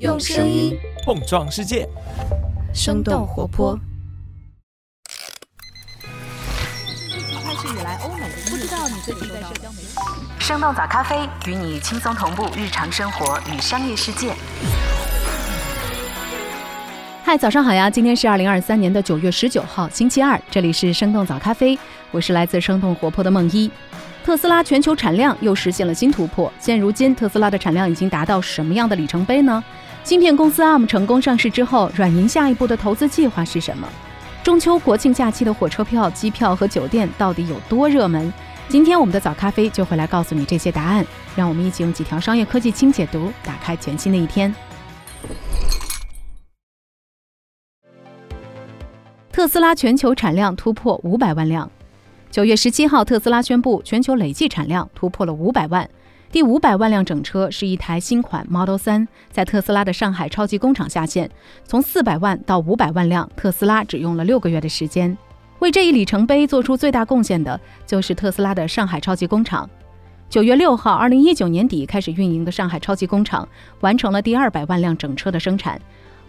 用声音碰撞世界，生动活泼。开始以来，欧美不知道你最近在社交媒体。生动早咖啡与你轻松同步日常生活与商业世界。嗨，早上好呀！今天是二零二三年的九月十九号，星期二，这里是生动早咖啡，我是来自生动活泼的梦一。特斯拉全球产量又实现了新突破，现如今特斯拉的产量已经达到什么样的里程碑呢？芯片公司 ARM 成功上市之后，软银下一步的投资计划是什么？中秋国庆假期的火车票、机票和酒店到底有多热门？今天我们的早咖啡就会来告诉你这些答案。让我们一起用几条商业科技轻解读，打开全新的一天。特斯拉全球产量突破五百万辆。九月十七号，特斯拉宣布全球累计产量突破了五百万。第五百万辆整车是一台新款 Model 3，在特斯拉的上海超级工厂下线。从四百万到五百万辆，特斯拉只用了六个月的时间。为这一里程碑做出最大贡献的，就是特斯拉的上海超级工厂。九月六号，二零一九年底开始运营的上海超级工厂完成了第二百万辆整车的生产。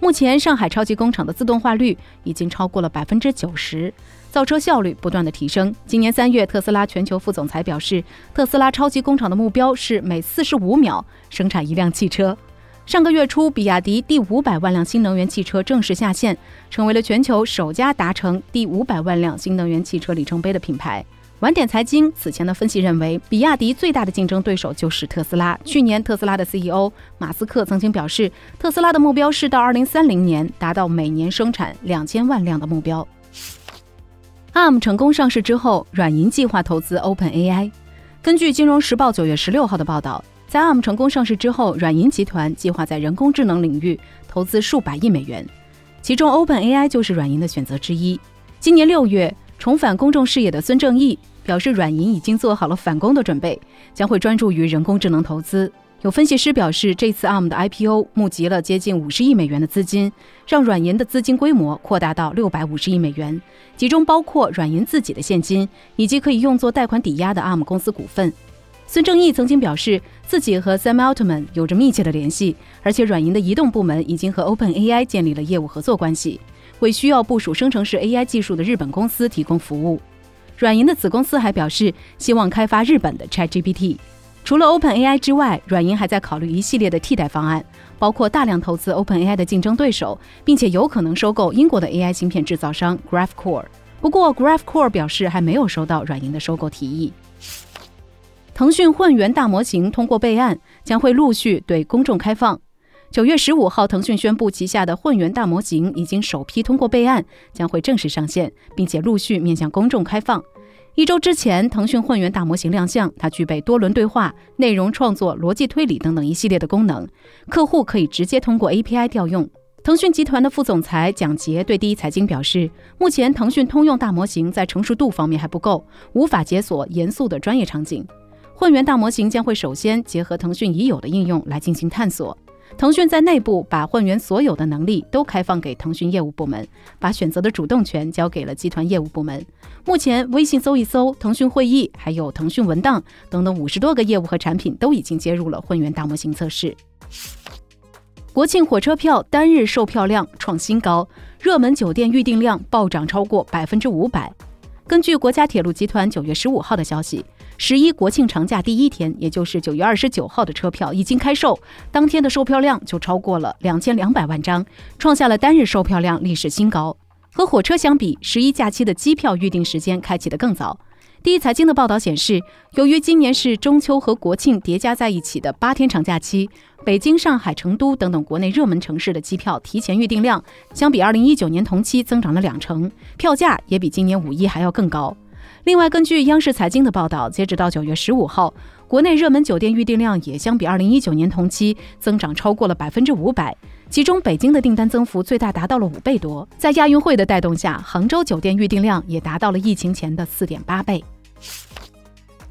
目前，上海超级工厂的自动化率已经超过了百分之九十。造车效率不断的提升。今年三月，特斯拉全球副总裁表示，特斯拉超级工厂的目标是每四十五秒生产一辆汽车。上个月初，比亚迪第五百万辆新能源汽车正式下线，成为了全球首家达成第五百万辆新能源汽车里程碑的品牌。晚点财经此前的分析认为，比亚迪最大的竞争对手就是特斯拉。去年，特斯拉的 CEO 马斯克曾经表示，特斯拉的目标是到二零三零年达到每年生产两千万辆的目标。ARM 成功上市之后，软银计划投资 OpenAI。根据《金融时报》九月十六号的报道，在 ARM 成功上市之后，软银集团计划在人工智能领域投资数百亿美元，其中 OpenAI 就是软银的选择之一。今年六月，重返公众视野的孙正义表示，软银已经做好了反攻的准备，将会专注于人工智能投资。有分析师表示，这次 ARM 的 IPO 募集了接近五十亿美元的资金，让软银的资金规模扩大到六百五十亿美元，其中包括软银自己的现金以及可以用作贷款抵押的 ARM 公司股份。孙正义曾经表示，自己和 Sam Altman 有着密切的联系，而且软银的移动部门已经和 OpenAI 建立了业务合作关系，为需要部署生成式 AI 技术的日本公司提供服务。软银的子公司还表示，希望开发日本的 ChatGPT。除了 OpenAI 之外，软银还在考虑一系列的替代方案，包括大量投资 OpenAI 的竞争对手，并且有可能收购英国的 AI 芯片制造商 Graphcore。不过，Graphcore 表示还没有收到软银的收购提议。腾讯混元大模型通过备案，将会陆续对公众开放。九月十五号，腾讯宣布旗下的混元大模型已经首批通过备案，将会正式上线，并且陆续面向公众开放。一周之前，腾讯混元大模型亮相，它具备多轮对话、内容创作、逻辑推理等等一系列的功能，客户可以直接通过 API 调用。腾讯集团的副总裁蒋杰对第一财经表示，目前腾讯通用大模型在成熟度方面还不够，无法解锁严肃的专业场景。混元大模型将会首先结合腾讯已有的应用来进行探索。腾讯在内部把混元所有的能力都开放给腾讯业务部门，把选择的主动权交给了集团业务部门。目前，微信搜一搜、腾讯会议、还有腾讯文档等等五十多个业务和产品都已经接入了混元大模型测试。国庆火车票单日售票量创新高，热门酒店预订量暴涨超过百分之五百。根据国家铁路集团九月十五号的消息。十一国庆长假第一天，也就是九月二十九号的车票已经开售，当天的售票量就超过了两千两百万张，创下了单日售票量历史新高。和火车相比，十一假期的机票预订时间开启的更早。第一财经的报道显示，由于今年是中秋和国庆叠加在一起的八天长假期，北京、上海、成都等等国内热门城市的机票提前预订量，相比二零一九年同期增长了两成，票价也比今年五一还要更高。另外，根据央视财经的报道，截止到九月十五号，国内热门酒店预订量也相比二零一九年同期增长超过了百分之五百，其中北京的订单增幅最大达到了五倍多。在亚运会的带动下，杭州酒店预订量也达到了疫情前的四点八倍。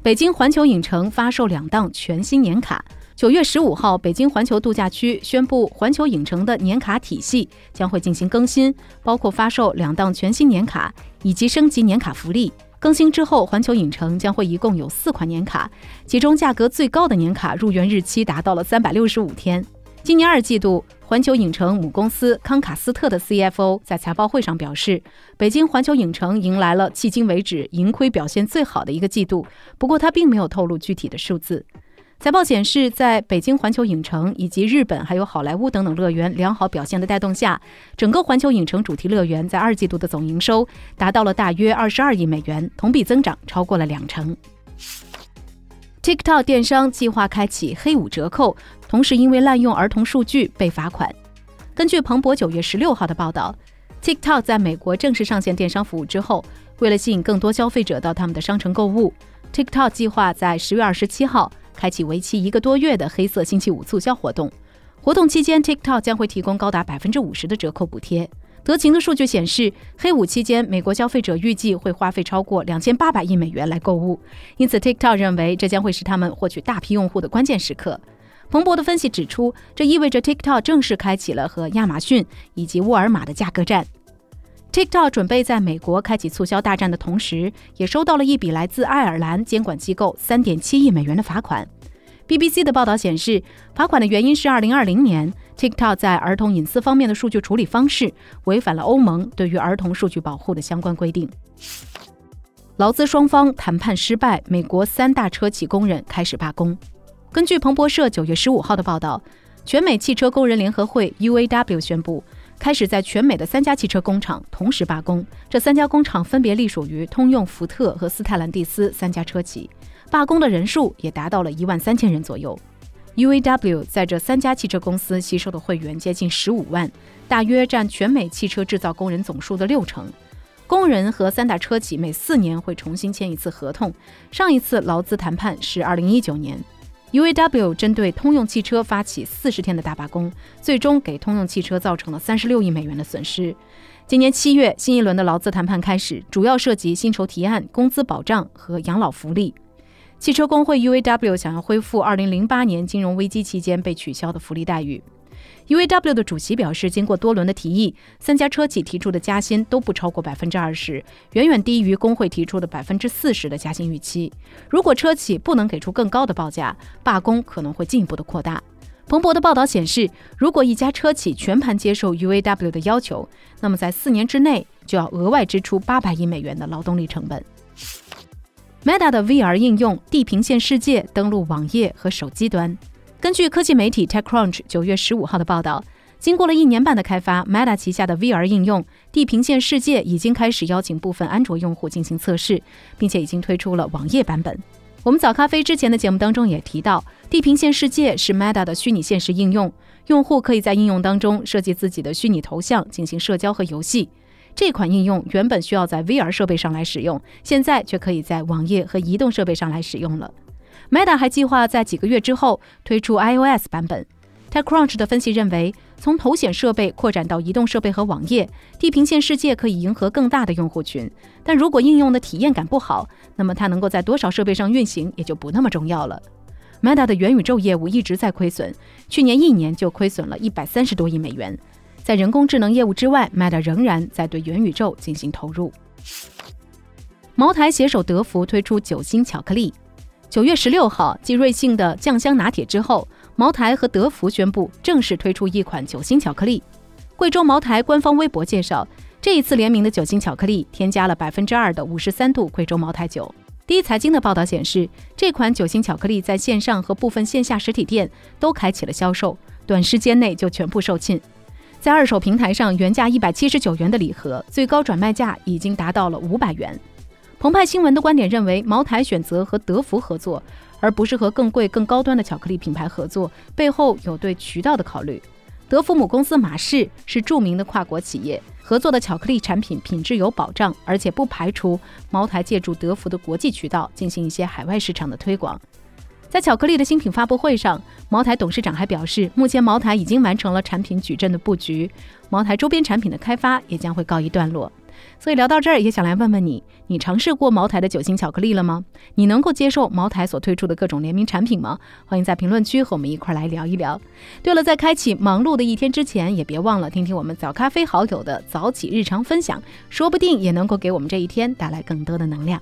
北京环球影城发售两档全新年卡。九月十五号，北京环球度假区宣布，环球影城的年卡体系将会进行更新，包括发售两档全新年卡以及升级年卡福利。更新之后，环球影城将会一共有四款年卡，其中价格最高的年卡入园日期达到了三百六十五天。今年二季度，环球影城母公司康卡斯特的 CFO 在财报会上表示，北京环球影城迎来了迄今为止盈亏表现最好的一个季度。不过，他并没有透露具体的数字。财报显示，在北京环球影城以及日本还有好莱坞等等乐园良好表现的带动下，整个环球影城主题乐园在二季度的总营收达到了大约二十二亿美元，同比增长超过了两成。TikTok 电商计划开启黑五折扣，同时因为滥用儿童数据被罚款。根据彭博九月十六号的报道，TikTok 在美国正式上线电商服务之后，为了吸引更多消费者到他们的商城购物，TikTok 计划在十月二十七号开启为期一个多月的黑色星期五促销活动。活动期间，TikTok 将会提供高达百分之五十的折扣补贴。德勤的数据显示，黑五期间，美国消费者预计会花费超过两千八百亿美元来购物，因此 TikTok 认为这将会是他们获取大批用户的关键时刻。彭博的分析指出，这意味着 TikTok 正式开启了和亚马逊以及沃尔玛的价格战。TikTok 准备在美国开启促销大战的同时，也收到了一笔来自爱尔兰监管机构三点七亿美元的罚款。BBC 的报道显示，罚款的原因是2020年 TikTok 在儿童隐私方面的数据处理方式违反了欧盟对于儿童数据保护的相关规定。劳资双方谈判失败，美国三大车企工人开始罢工。根据彭博社9月15号的报道，全美汽车工人联合会 UAW 宣布，开始在全美的三家汽车工厂同时罢工。这三家工厂分别隶属于通用、福特和斯泰兰蒂斯三家车企。罢工的人数也达到了一万三千人左右。UAW 在这三家汽车公司吸收的会员接近十五万，大约占全美汽车制造工人总数的六成。工人和三大车企每四年会重新签一次合同，上一次劳资谈判是二零一九年。UAW 针对通用汽车发起四十天的大罢工，最终给通用汽车造成了三十六亿美元的损失。今年七月，新一轮的劳资谈判开始，主要涉及薪酬提案、工资保障和养老福利。汽车工会 UAW 想要恢复二零零八年金融危机期间被取消的福利待遇。UAW 的主席表示，经过多轮的提议，三家车企提出的加薪都不超过百分之二十，远远低于工会提出的百分之四十的加薪预期。如果车企不能给出更高的报价，罢工可能会进一步的扩大。彭博的报道显示，如果一家车企全盘接受 UAW 的要求，那么在四年之内就要额外支出八百亿美元的劳动力成本。Meta 的 VR 应用地平线世界登陆网页和手机端。根据科技媒体 TechCrunch 九月十五号的报道，经过了一年半的开发，Meta 旗下的 VR 应用地平线世界已经开始邀请部分安卓用户进行测试，并且已经推出了网页版本。我们早咖啡之前的节目当中也提到，地平线世界是 Meta 的虚拟现实应用，用户可以在应用当中设计自己的虚拟头像，进行社交和游戏。这款应用原本需要在 VR 设备上来使用，现在却可以在网页和移动设备上来使用了。Meta 还计划在几个月之后推出 iOS 版本。TechCrunch 的分析认为，从头显设备扩展到移动设备和网页，地平线世界可以迎合更大的用户群。但如果应用的体验感不好，那么它能够在多少设备上运行也就不那么重要了。Meta 的元宇宙业务一直在亏损，去年一年就亏损了一百三十多亿美元。在人工智能业务之外，Meta 仍然在对元宇宙进行投入。茅台携手德芙推出酒心巧克力。九月十六号，继瑞幸的酱香拿铁之后，茅台和德芙宣布正式推出一款酒心巧克力。贵州茅台官方微博介绍，这一次联名的酒心巧克力添加了百分之二的五十三度贵州茅台酒。第一财经的报道显示，这款酒心巧克力在线上和部分线下实体店都开启了销售，短时间内就全部售罄。在二手平台上，原价一百七十九元的礼盒，最高转卖价已经达到了五百元。澎湃新闻的观点认为，茅台选择和德芙合作，而不是和更贵、更高端的巧克力品牌合作，背后有对渠道的考虑。德芙母公司马氏是著名的跨国企业，合作的巧克力产品品质有保障，而且不排除茅台借助德芙的国际渠道进行一些海外市场的推广。在巧克力的新品发布会上，茅台董事长还表示，目前茅台已经完成了产品矩阵的布局，茅台周边产品的开发也将会告一段落。所以聊到这儿，也想来问问你：你尝试过茅台的酒心巧克力了吗？你能够接受茅台所推出的各种联名产品吗？欢迎在评论区和我们一块儿来聊一聊。对了，在开启忙碌的一天之前，也别忘了听听我们早咖啡好友的早起日常分享，说不定也能够给我们这一天带来更多的能量。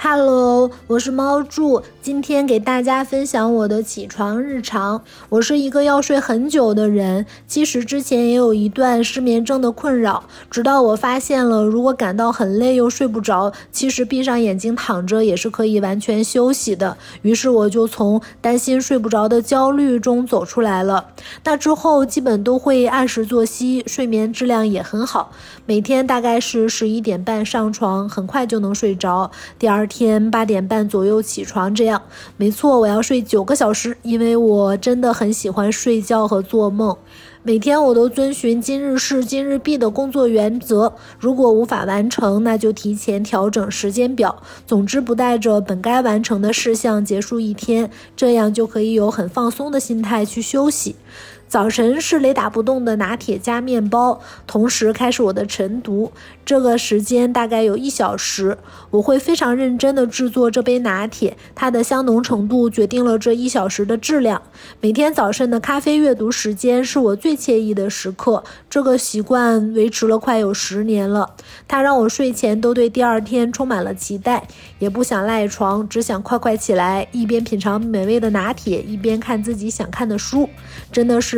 Hello，我是猫柱，今天给大家分享我的起床日常。我是一个要睡很久的人，其实之前也有一段失眠症的困扰，直到我发现了，如果感到很累又睡不着，其实闭上眼睛躺着也是可以完全休息的。于是我就从担心睡不着的焦虑中走出来了。那之后基本都会按时作息，睡眠质量也很好，每天大概是十一点半上床，很快就能睡着。第二。天八点半左右起床，这样没错，我要睡九个小时，因为我真的很喜欢睡觉和做梦。每天我都遵循今日事今日毕的工作原则，如果无法完成，那就提前调整时间表。总之，不带着本该完成的事项结束一天，这样就可以有很放松的心态去休息。早晨是雷打不动的拿铁加面包，同时开始我的晨读。这个时间大概有一小时，我会非常认真地制作这杯拿铁，它的香浓程度决定了这一小时的质量。每天早晨的咖啡阅读时间是我最惬意的时刻，这个习惯维持了快有十年了。它让我睡前都对第二天充满了期待，也不想赖床，只想快快起来，一边品尝美味的拿铁，一边看自己想看的书，真的是。